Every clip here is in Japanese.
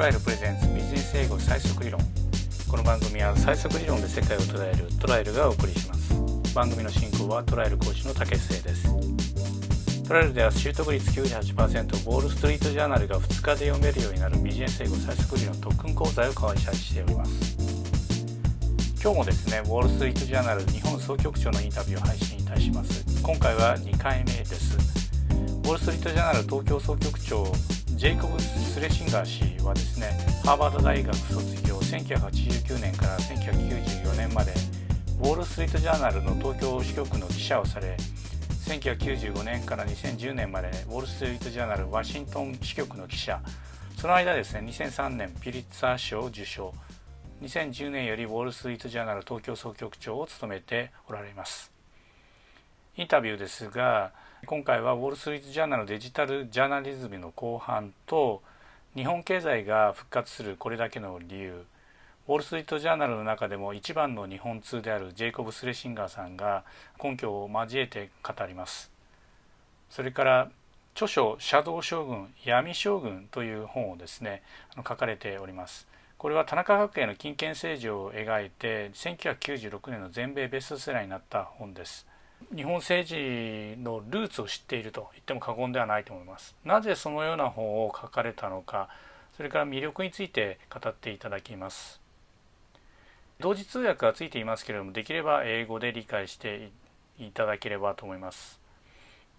ライルプレゼンツビジネス英語最速理論。この番組は最速理論で世界を捉えるトライルがお送りします。番組の進行はトライル講師の竹末です。トライルでは習得率98%ウォールストリートジャーナルが2日で読めるようになるビジネス英語最速理論特訓講座を開催しております。今日もですねウォール・ストリート・ジャーナル日本総局長のインタビューを配信いたします。今回は2回目です。ウォール・ストリート・ジャーナル東京総局長ジェイコブ・スレシンガー氏はですねハーバード大学卒業1989年から1994年までウォール・ストリート・ジャーナルの東京支局の記者をされ1995年から2010年までウォール・ストリート・ジャーナルワシントン支局の記者。その間ですね2003年ピリッツァー賞を受賞。2010年よりウォール・ストリート・ジャーナル東京総局長を務めておられます。インタビューですが今回はウォール・ストリート・ジャーナルデジタルジャーナリズムの後半と日本経済が復活するこれだけの理由。ウォール・ストリート・ジャーナルの中でも一番の日本通であるジェイコブ・スレシンガーさんが根拠を交えて語ります。それから著書「シャドウ将軍闇将軍」という本をですね書かれております。これは田中角栄の金権政治を描いて1996年の全米ベストセラーになった本です。日本政治のルーツを知っていると言っても過言ではないと思います。なぜそのような本を書かれたのかそれから魅力について語っていただきます。同時通訳がついていますけれどもできれば英語で理解していただければと思います。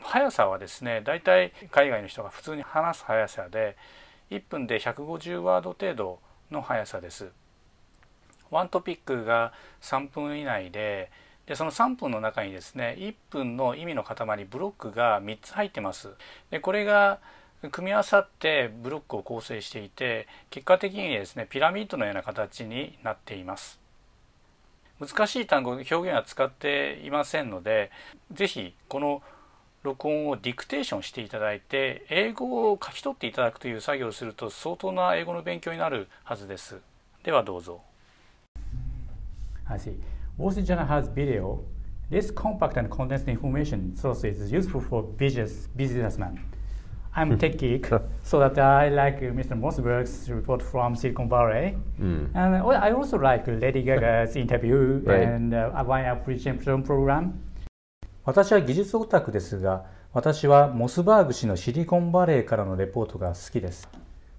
速さはですねだいたい海外の人が普通に話す速さで1分で150ワード程度の速さです。ワントピックが3分以内ででその3分の中にですね1分の意味の塊ブロックが3つ入ってます。でこれが組み合わさってブロックを構成していて結果的にですねピラミッドのような形になっています。難しい単語表現は使っていませんので是非この録音をディクテーションしていただいて英語を書き取っていただくという作業をすると相当な英語の勉強になるはずです。ではどうぞ。I see. Wall Street Journal has video. This compact and condensed information source is useful for business businessmen. I'm tech geek, so that I like Mr. Mossberg's report from Silicon Valley, Mm. and I also like Lady Gaga's interview Right. and uh, Wine Appreciation Program. 私は技術オタクですが、私はモスバーグ氏のシリコンバレーからのレポートが好きです。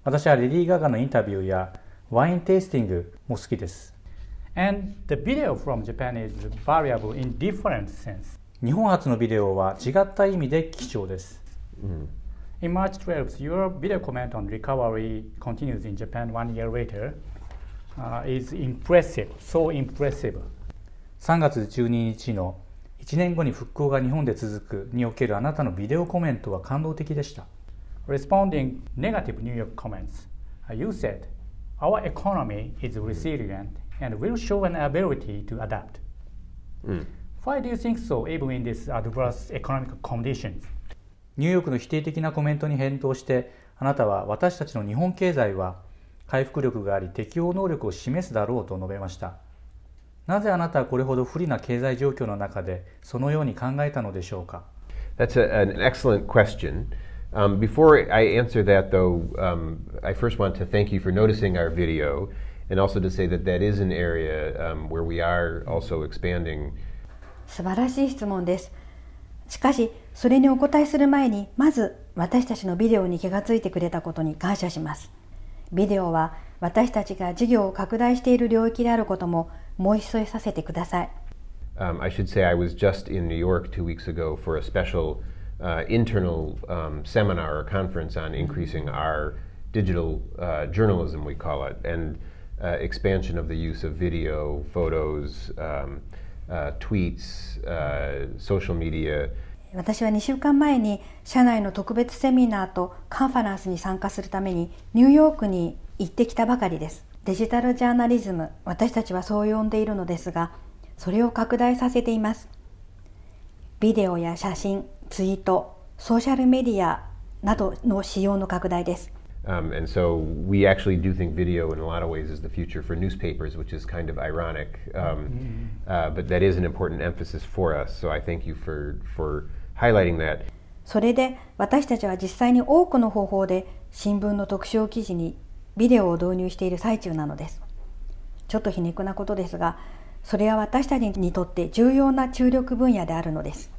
私はレディー・ガガのインタビューやワインテイスティングも好きです。And the video from Japan is variable in different sense. 日本初のビデオは違った意味で貴重です。Mm. In March 12th, your video comment on recovery continues in Japan one year later uh, is impressive, so impressive. 3月12日の1年後に復興が日本で続くにおけるあなたのビデオコメントは感動的でした。Responding negative New York comments, uh, you said, Our economy is resilient and will show an ability to adapt. Mm. Why do you think so, even in these adverse economic conditions? ニューヨークの否定的なコメントに返答して、あなたは私たちの日本経済は回復力があり適応能力を示すだろうと述べました。なぜあなたはこれほど不利な経済状況の中でそのように考えたのでしょうか That's a, an excellent question. Um, before I answer that, though, um, I first want to thank you for noticing our video and also to say that that is an area um, where we are also expanding 素晴らしい質問です。しかし、それにお答えする前に、まず私たちのビデオに気がついてくれたことに感謝します。ビデオは私たちが事業を拡大している領域であることも申し添えさせてください。 Um, I should say I was just in New York two weeks ago for a special uh, internal um, seminar or conference on increasing our digital uh, journalism, we call it, and uh, expansion of the use of video, photos, um, uh, tweets, uh, social media. 私は2週間前に社内の特別セミナーとカンファレンスに参加するためにニューヨークに行ってきたばかりです。デジタルジャーナリズム、私たちはそう呼んでいるのですが、それを拡大させています。ビデオや写真、ツイート、ソーシャルメディアなどの使用の拡大です。Um, and so we actually do think video in a lot of ways is the future for newspapers, which is kind of ironic. Um, uh, but that is an important emphasis for us. So I thank you for, for highlighting that. それで私たちは実際に多くの方法で新聞の特集記事にビデオを導入している最中なのです。ちょっと皮肉なことですが、それは私たちにとって重要な注力分野であるのです。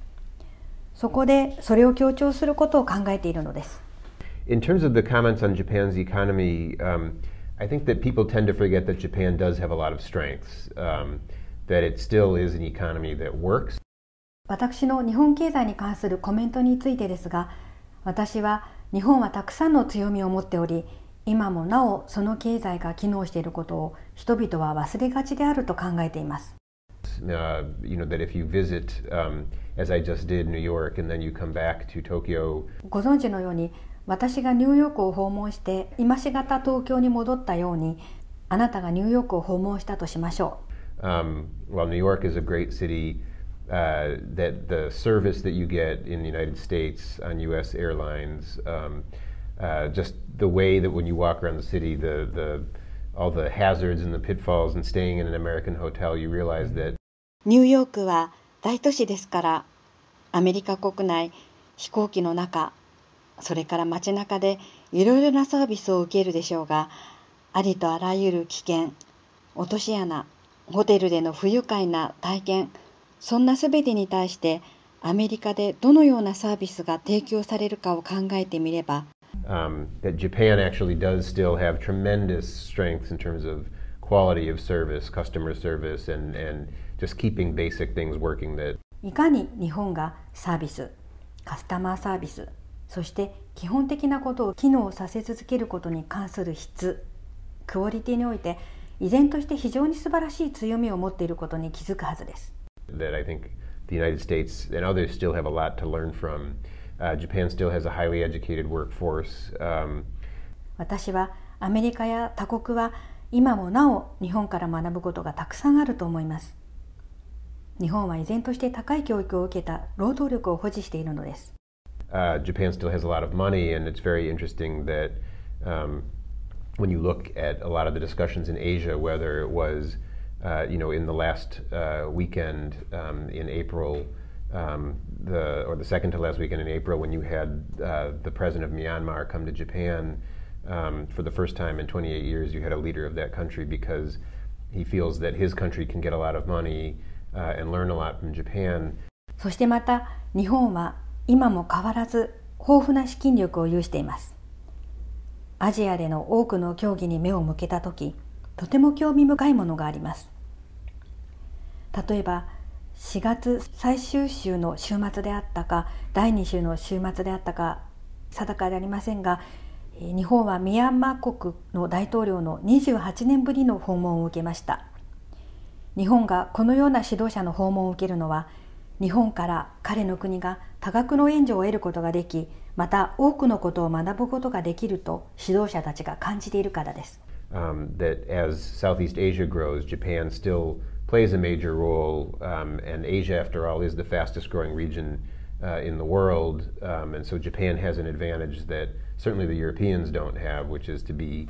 そこでそれを強調することを考えているのです。In terms of the comments on Japan's economy, um, I think that people tend to forget that Japan does have a lot of strengths, um, that it still is an economy that works. 私の日本経済に関するコメントについてですが、私は日本はたくさんの強みを持っており、今もなおその経済が機能していることを人々は忘れがちであると考えています。Uh, you know that if you visit, um, as I just did, New York, and then you come back to Tokyo. ご存知のように、 私がニューヨークを訪問して今しがた東京に戻ったように、あなたがニューヨークを訪問したとしましょう。Um, well, New York is a great city. Uh, that the service that you get in the United States on U.S. airlines. Um, uh, just the way that when you walk around the city, the, the, all the hazards and the pitfalls and staying in an American hotel, you realize that ニューヨークは大都市ですから、アメリカ国内、飛行機の中、それから街中でいろいろなサービスを受けるでしょうが、ありとあらゆる危険、落とし穴、ホテルでの不愉快な体験、そんなすべてに対してアメリカでどのようなサービスが提供されるかを考えてみれば、um, that Japan actually does still have tremendous strengths in terms of quality of service, customer service, and, and just keeping basic things working that いかに日本がサービス、カスタマーサービス、そして基本的なことを機能させ続けることに関する質、クオリティにおいて依然として非常に素晴らしい強みを持っていることに気づくはずです。That I think the United States and others still have a lot to learn from. Uh, Japan still has a highly educated workforce. Um, 私はアメリカや他国は今もなお日本から学ぶことがたくさんあると思います。日本は依然として高い教育を受けた労働力を保持しているのです。Uh, Japan still has a lot of money, and it's very interesting that um, when you look at a lot of the discussions in Asia, whether it was, uh, you know, in the last uh, weekend um, in April, um, the or the second to last weekend in April when you had uh, the president of Myanmar come to Japan um, for the first time in 28 years. You had a leader of that country because he feels that his country can get a lot of money uh, and learn a lot from Japan. そしてまた日本は 今も変わらず豊富な資金力を有しています。アジアでの多くの競技に目を向けたとき、とても興味深いものがあります。例えば4月最終週の週末であったか第2週の週末であったか定かでありませんが日本はミャンマー国の大統領の28年ぶりの訪問を受けました日本がこのような指導者の訪問を受けるのは日本から彼の国が多額の援助を得ることができまた多くのことを学ぶことができると指導者たちが感じているからです。Um, that as Southeast Asia grows, Japan still plays a major role. Um, and Asia, after all, is the fastest growing region uh, in the world. Um, and so Japan has an advantage that certainly the Europeans don't have, which is to be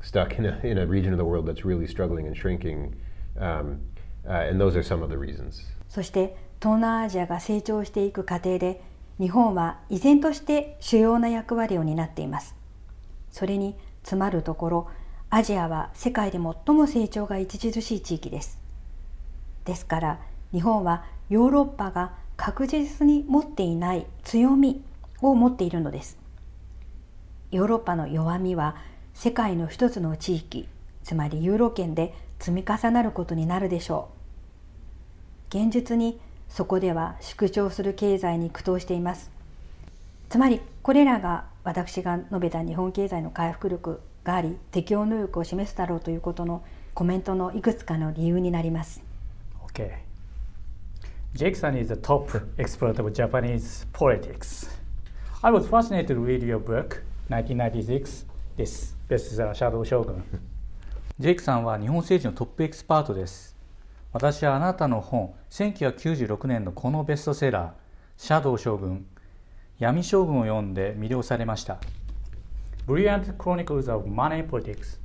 stuck in a, in a region of the world that's really struggling and shrinking. Um, uh, and those are some of the reasons. そして東南アジアが成長していく過程で日本は依然として主要な役割を担っています。それに詰まるところアジアは世界で最も成長が著しい地域です。ですから日本はヨーロッパが確実に持っていない強みを持っているのですヨーロッパの弱みは世界の一つの地域つまりユーロ圏で積み重なることになるでしょう現実にそこでは縮小する経済に苦闘していますつまりこれらが私が述べた日本経済の回復力があり適応能力を示すだろうということのコメントのいくつかの理由になります Okay. Jackson is the top expert of Japanese politics. I was fascinated to read your book, 1996, this bestseller, Shadow Shogun. ジェイクさんは日本政治のトップエキスパートです。私はあなたの本1996年のこのベストセラー「シャドウ将軍」「闇将軍」を読んで魅了されました「Brilliant Chronicles of Money クス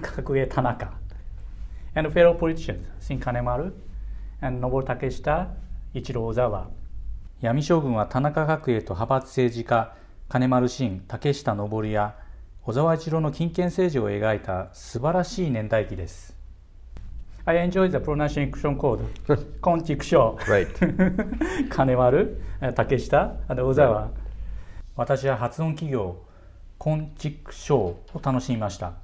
格ゲ田中」「And Fellow Politicians 金丸」「And 登竹下一郎小沢」「闇将軍は田中角栄と派閥政治家金丸新竹下登や小沢一郎の金権政治を描いた素晴らしい年代記です」I enjoy the pronunciation code. コンチクショー。金丸、竹下、小沢。私は発音企業、コンチクショーを楽しみました。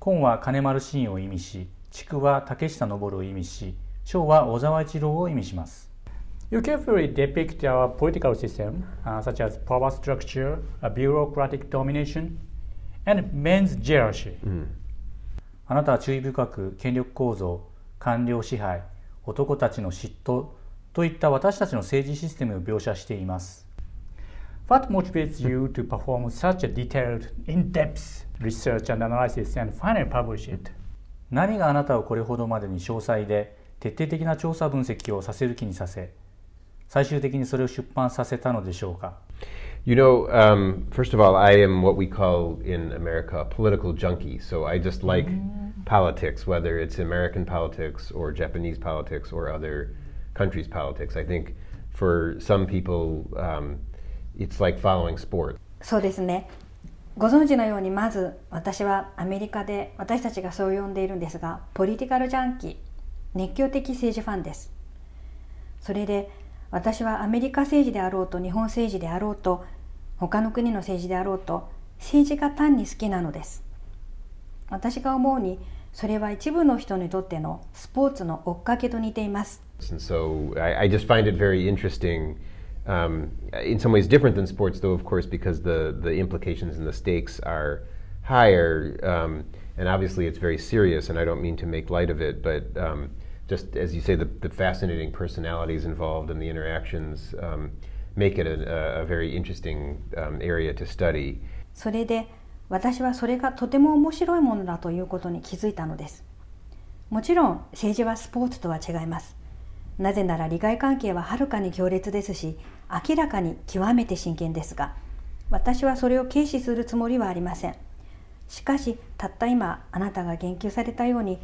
コンは金丸シーンを意味し、畜は竹下登を意味し、章は小沢一郎を意味します。You carefully depict our political system, uh, such as power structure, a bureaucratic domination, and men's jealousy. あなたは注意深く権力構造、官僚支配、男たちの嫉妬といった私たちの政治システムを描写しています。What motivates you to perform such a detailed, in-depth research and analysis and finally publish it? 何があなたをこれほどまでに詳細で徹底的な調査分析をさせる気にさせ、最終的にそれを出版させたのでしょうか You know, um, first of all, I am what we call in America a political junkie. So I just like politics, whether it's American politics or Japanese politics or other countries' politics. I think for some people, um, it's like following sport. そうですね。ご存知のようにまず私はアメリカで私たちがそう呼んでいるんですがポリティカルジャンキー熱狂的政治ファンですそれで 私はアメリカ政治であろうと日本政治であろうと他の国の政治であろうと政治が単に好きなのです私が思うにそれは一部の人にとってのスポーツの追っかけと似ています And so I, I just find it very interesting um, in some ways different than sports though of course because the, the implications and the stakes are higher um, and obviously it's very serious and I don't mean to make light of it but um, just as you say, the, the fascinating personalities involved and the interactions um, make it a, a very interesting um, area to study. それで私はそれがとても面白いものだということに気づいたのです。もちろん政治はスポーツとは違います。なぜなら利害関係ははるかに強烈ですし、明らかに極めて真剣ですが、私はそれを軽視するつもりはありません。しかし、たった今あなたが言及されたように、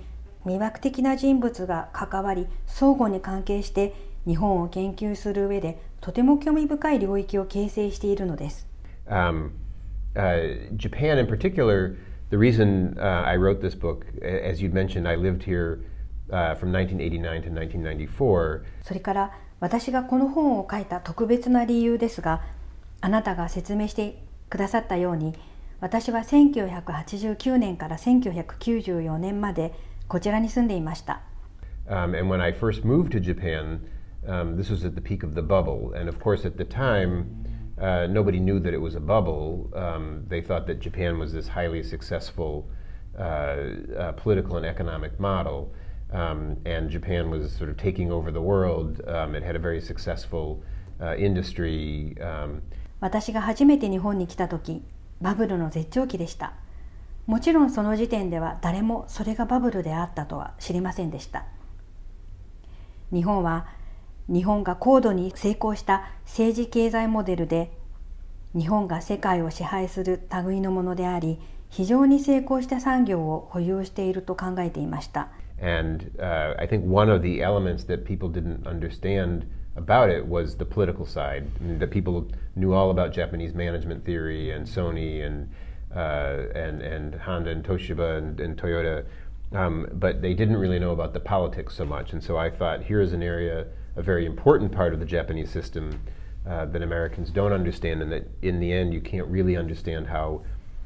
魅惑的な人物が関わり相互に関係して日本を研究する上でとても興味深い領域を形成しているのです。Um, uh, Japan in particular, the reason uh, I wrote this book, as you mentioned, I lived here uh, from 1989 to 1994. それから私がこの本を書いた特別な理由ですが、あなたが説明してくださったように、私は1989年から1994年までこちらに住んでいました。Um, and when I first moved to Japan, um, this was at the peak of the bubble. And of course, at the time, uh, nobody knew that it was a bubble. Um, they thought that Japan was this highly successful uh, uh, political and economic model. Um, and Japan was sort of taking over the world. Um, it had a very successful uh, industry. Um, 私が初めて日本に来た時、バブルの絶頂期でした。もちろんその時点では誰もそれがバブルであったとは知りませんでした日本は日本が高度に成功した政治経済モデルで日本が世界を支配する類のものであり非常に成功した産業を保有していると考えていました。And uh, I think one of the elements that people didn't understand about it was the political side. I mean, that people knew all about Japanese management theory and Sony and and, and Honda and Toshiba and, and Toyota, um, but they didn't really know about the politics so much. And so I thought here is an area, a very important part of the Japanese system uh, that Americans don't understand, and that in the end you can't really understand how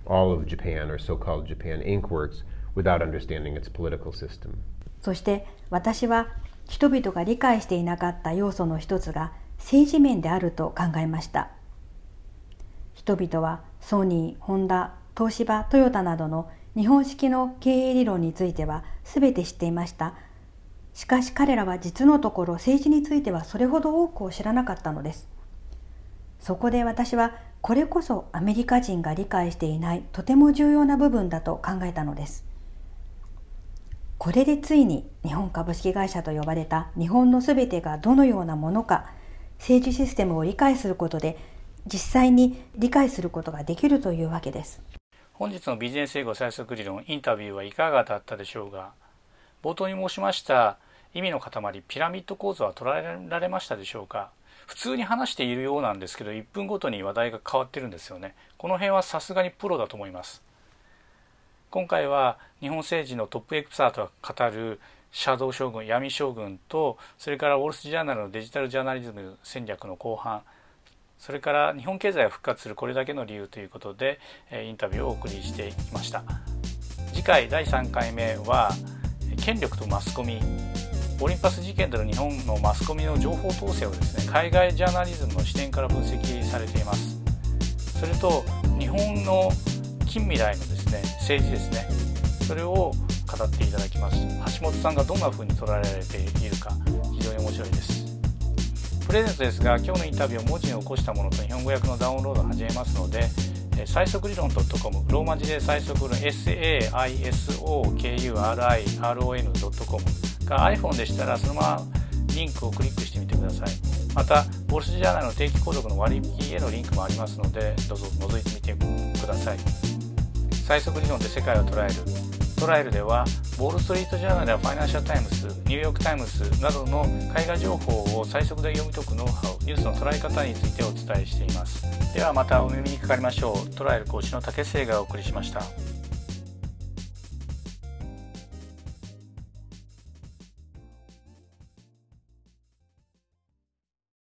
all of Japan or so-called Japan Inc. works without understanding its political system. そして私は人々が理解していなかった要素の一つが政治面であると考えました。人々は ソニー、ホンダ、東芝、トヨタなどの日本式の経営理論については全て知っていました。しかし彼らは実のところ政治についてはそれほど多くを知らなかったのです。そこで私はこれこそアメリカ人が理解していないとても重要な部分だと考えたのです。これでついに日本株式会社と呼ばれた日本のすべてがどのようなものか政治システムを理解することで実際に理解することができるというわけです。本日のビジネス英語最速理論インタビューはいかがだったでしょうか冒頭に申しました意味の塊ピラミッド構造は捉えられましたでしょうか。普通に話しているようなんですけど1分ごとに話題が変わってるんですよね。この辺はさすがにプロだと思います。今回は日本政治のトップエクサートが語るシャドウ将軍闇将軍とそれからウォール・ス・ジャーナルのデジタルジャーナリズム戦略の後半それから日本経済が復活するこれだけの理由ということでインタビューをお送りしてきました。次回第3回目は権力とマスコミ。オリンパス事件での日本のマスコミの情報統制をですね海外ジャーナリズムの視点から分析されています。それと日本の近未来のですね政治ですね。それを語っていただきます。橋本さんがどんな風に捉えられているか非常に面白いです。プレゼントですが今日のインタビューを文字に起こしたものと日本語訳のダウンロードを始めますので最速理論 .com ローマ字で最速論 SAISOKURIRON.com が iPhone でしたらそのままリンクをクリックしてみてください。またボルスジャーナルの定期購読の割引へのリンクもありますのでどうぞ覗いてみてください。最速理論で世界を捉える。トライルではウォール・ストリート・ジャーナルやファイナンシャル・タイムズニューヨーク・タイムズなどの海外情報を最速で読み解くノウハウニュースの捉え方についてお伝えしています。ではまたお耳にかかりましょう。トライル講師の竹末がお送りしました。